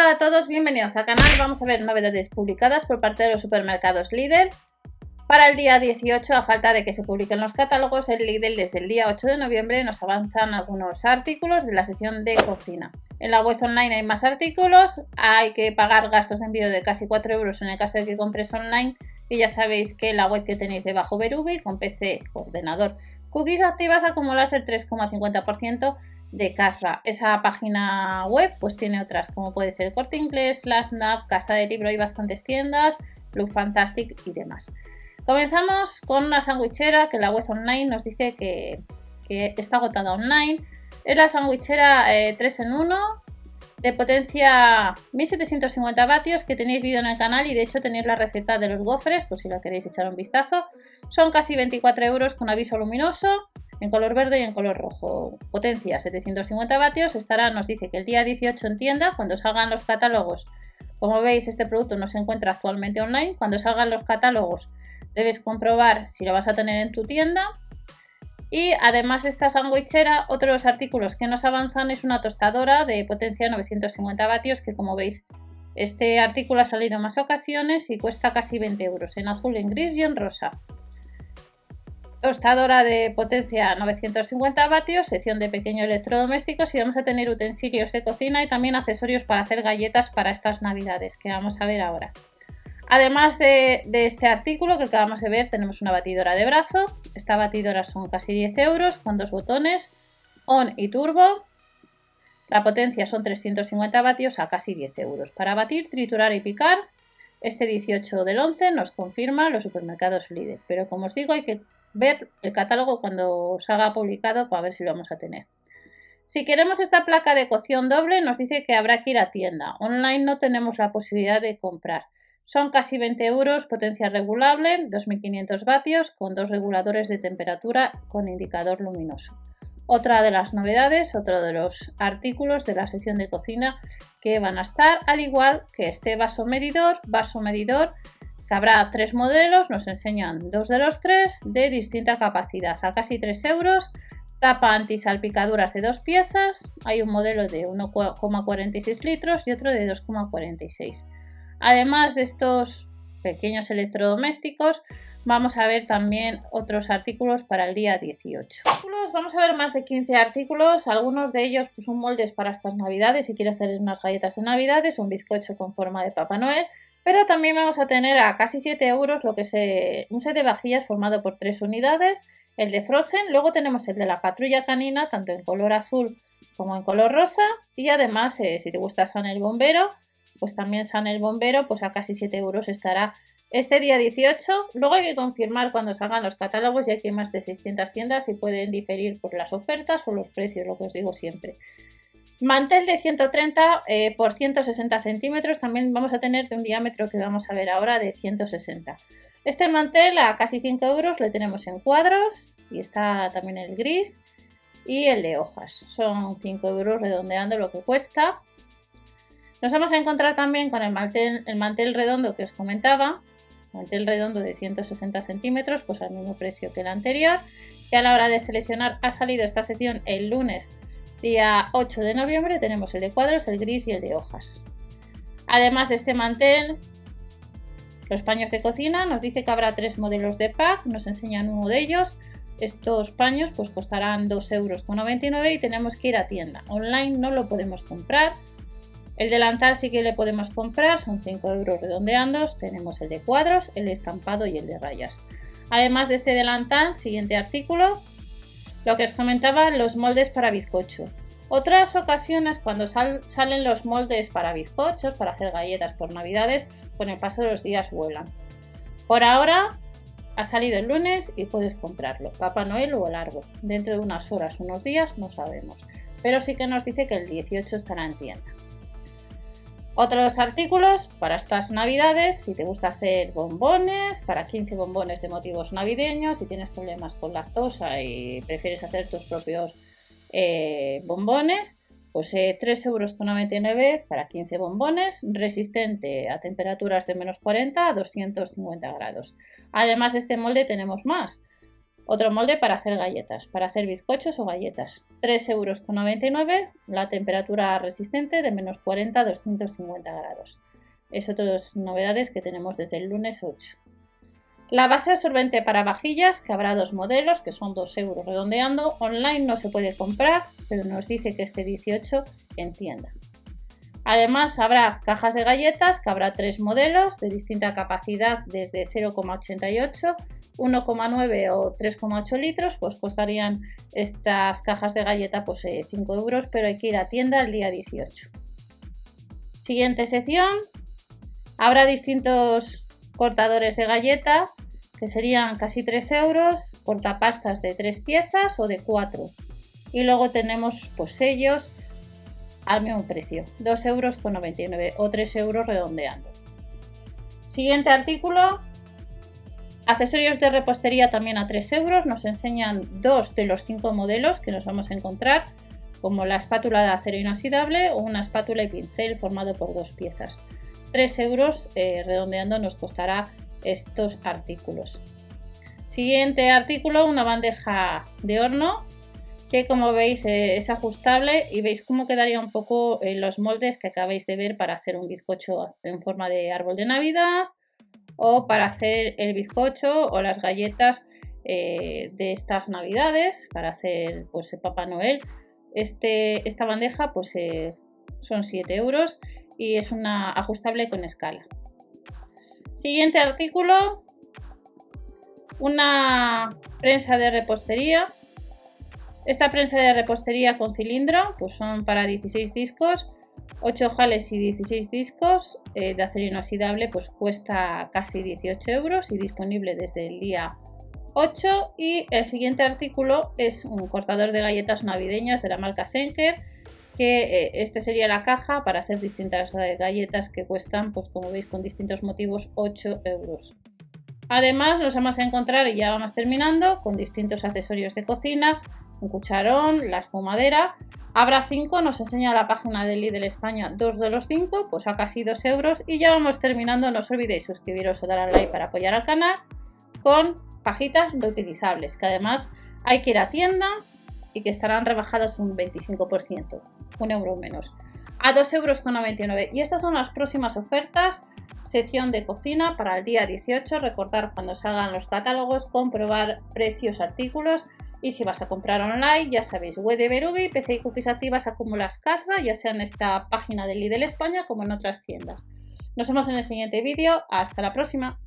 Hola a todos, bienvenidos al canal. Vamos a ver novedades publicadas por parte de los supermercados Lidl. Para el día 18, a falta de que se publiquen los catálogos, el Lidl desde el día 8 de noviembre nos avanzan algunos artículos de la sección de cocina. En la web online hay más artículos, hay que pagar gastos de envío de casi 4 euros en el caso de que compres online y ya sabéis que la web que tenéis debajo Verubi con PC, ordenador, cookies activas acumulas el 3,50% de Casra. Esa página web pues tiene otras como puede ser Corte Inglés, LabNap, Casa de Libro y bastantes tiendas, Blue Fantastic y demás. Comenzamos con una sandwichera que la web online nos dice que, está agotada online. Es la sandwichera 3 eh, en 1 de potencia 1750 vatios que tenéis vídeo en el canal y de hecho tenéis la receta de los gofres, por si lo queréis echar un vistazo. Son casi 24 euros con aviso luminoso en color verde y en color rojo. Potencia 750 vatios. Estará, nos dice que el día 18 en tienda, cuando salgan los catálogos. Como veis, este producto no se encuentra actualmente online. Cuando salgan los catálogos, debes comprobar si lo vas a tener en tu tienda. Y además esta sandwichera, otros artículos que nos avanzan es una tostadora de potencia 950 vatios que como veis este artículo ha salido en más ocasiones y cuesta casi 20 euros en azul, en gris y en rosa. Tostadora de potencia 950 vatios, sección de pequeños electrodomésticos y vamos a tener utensilios de cocina y también accesorios para hacer galletas para estas navidades que vamos a ver ahora. Además de, este artículo que acabamos de ver, tenemos una batidora de brazo. Esta batidora son casi 10 euros con dos botones, on y turbo. La potencia son 350 vatios a casi 10 euros. Para batir, triturar y picar, este 18 del 11 nos confirma los supermercados líder. Pero como os digo, hay que ver el catálogo cuando salga publicado para ver si lo vamos a tener. Si queremos esta placa de cocción doble, nos dice que habrá que ir a tienda. Online no tenemos la posibilidad de comprar. Son casi 20 euros, potencia regulable, 2500 vatios, con dos reguladores de temperatura con indicador luminoso. Otra de las novedades, otro de los artículos de la sección de cocina que van a estar, al igual que este vaso medidor, vaso medidor que habrá tres modelos, nos enseñan dos de los tres de distinta capacidad, a casi 3 euros, tapa antisalpicaduras de dos piezas, hay un modelo de 1,46 litros y otro de 2,46. Además de estos pequeños electrodomésticos, vamos a ver también otros artículos para el día 18. Vamos a ver más de 15 artículos, algunos de ellos pues, son moldes para estas navidades, si quieres hacer unas galletas de navidades, un bizcocho con forma de Papá Noel, pero también vamos a tener a casi 7 euros lo que es un set de vajillas formado por tres unidades, el de Frozen, luego tenemos el de la patrulla canina, tanto en color azul como en color rosa, y además eh, si te gusta San el Bombero, pues también San el Bombero, pues a casi 7 euros estará este día 18. Luego hay que confirmar cuando salgan los catálogos, ya que hay más de 600 tiendas y pueden diferir por las ofertas o los precios, lo que os digo siempre. Mantel de 130 eh, por 160 centímetros, también vamos a tener de un diámetro que vamos a ver ahora de 160. Este mantel a casi 5 euros le tenemos en cuadros y está también el gris y el de hojas. Son 5 euros redondeando lo que cuesta. Nos vamos a encontrar también con el mantel, el mantel redondo que os comentaba, mantel redondo de 160 centímetros, pues al mismo precio que el anterior. Y a la hora de seleccionar ha salido esta sección el lunes Día 8 de noviembre tenemos el de cuadros, el gris y el de hojas. Además de este mantel, los paños de cocina, nos dice que habrá tres modelos de pack, nos enseñan uno de ellos. Estos paños pues costarán 2,99 euros y tenemos que ir a tienda. Online no lo podemos comprar. El delantal sí que le podemos comprar, son 5 euros redondeandos. Tenemos el de cuadros, el estampado y el de rayas. Además de este delantal, siguiente artículo, lo que os comentaba, los moldes para bizcocho. Otras ocasiones cuando salen los moldes para bizcochos, para hacer galletas por navidades, con el paso de los días vuelan. Por ahora ha salido el lunes y puedes comprarlo, Papá Noel o el árbol. Dentro de unas horas, unos días, no sabemos. Pero sí que nos dice que el 18 estará en tienda. Otros artículos para estas navidades, si te gusta hacer bombones, para 15 bombones de motivos navideños, si tienes problemas con lactosa y prefieres hacer tus propios eh, bombones, pues eh, 3,99 euros para 15 bombones, resistente a temperaturas de menos 40 a 250 grados. Además de este molde tenemos más. Otro molde para hacer galletas, para hacer bizcochos o galletas. 3,99 euros la temperatura resistente de menos 40 a 250 grados. Es otra de las novedades que tenemos desde el lunes 8. La base absorbente para vajillas, que habrá dos modelos, que son 2 euros redondeando. Online no se puede comprar, pero nos dice que este 18 en tienda. Además, habrá cajas de galletas, que habrá tres modelos de distinta capacidad, desde 0,88, 1,9 o 3,8 litros, pues costarían estas cajas de galleta pues, 5 eh, euros, pero hay que ir a tienda el día 18. Siguiente sección, habrá distintos cortadores de galleta, que serían casi 3 euros, cortapastas de 3 piezas o de 4. Y luego tenemos pues, sellos al mismo precio, 2,99 euros o 3 euros redondeando. Siguiente artículo, accesorios de repostería también a 3 euros, nos enseñan dos de los cinco modelos que nos vamos a encontrar, como la espátula de acero inoxidable o una espátula y pincel formado por dos piezas. 3 euros eh, redondeando nos costará estos artículos. Siguiente artículo, una bandeja de horno que como veis eh, es ajustable y veis cómo quedaría un poco en los moldes que acabáis de ver para hacer un bizcocho en forma de árbol de navidad o para hacer el bizcocho o las galletas eh, de estas navidades para hacer pues el Papá Noel. Este, esta bandeja pues eh, son 7 euros y es una ajustable con escala. Siguiente artículo. Una prensa de repostería esta prensa de repostería con cilindro pues son para 16 discos, 8 jales y 16 discos eh, de acero inoxidable pues cuesta casi 18 euros y disponible desde el día 8 y el siguiente artículo es un cortador de galletas navideñas de la marca Zenker que eh, este sería la caja para hacer distintas eh, galletas que cuestan pues como veis con distintos motivos 8 euros. Además nos vamos a encontrar y ya vamos terminando con distintos accesorios de cocina un cucharón, la espumadera. Habrá 5, nos enseña la página de Lidl España dos de los 5, pues a casi 2 euros. Y ya vamos terminando, no os olvidéis suscribiros o dar al like para apoyar al canal con pajitas reutilizables, que además hay que ir a tienda y que estarán rebajadas un 25%, un euro menos, a 2,99 euros. Y estas son las próximas ofertas sección de cocina para el día 18. Recordar cuando salgan los catálogos, comprobar precios, artículos y si vas a comprar online, ya sabéis, web de Berubi, PC y cookies activas acumulas casa, ya sea en esta página de Lidl España como en otras tiendas. Nos vemos en el siguiente vídeo. Hasta la próxima.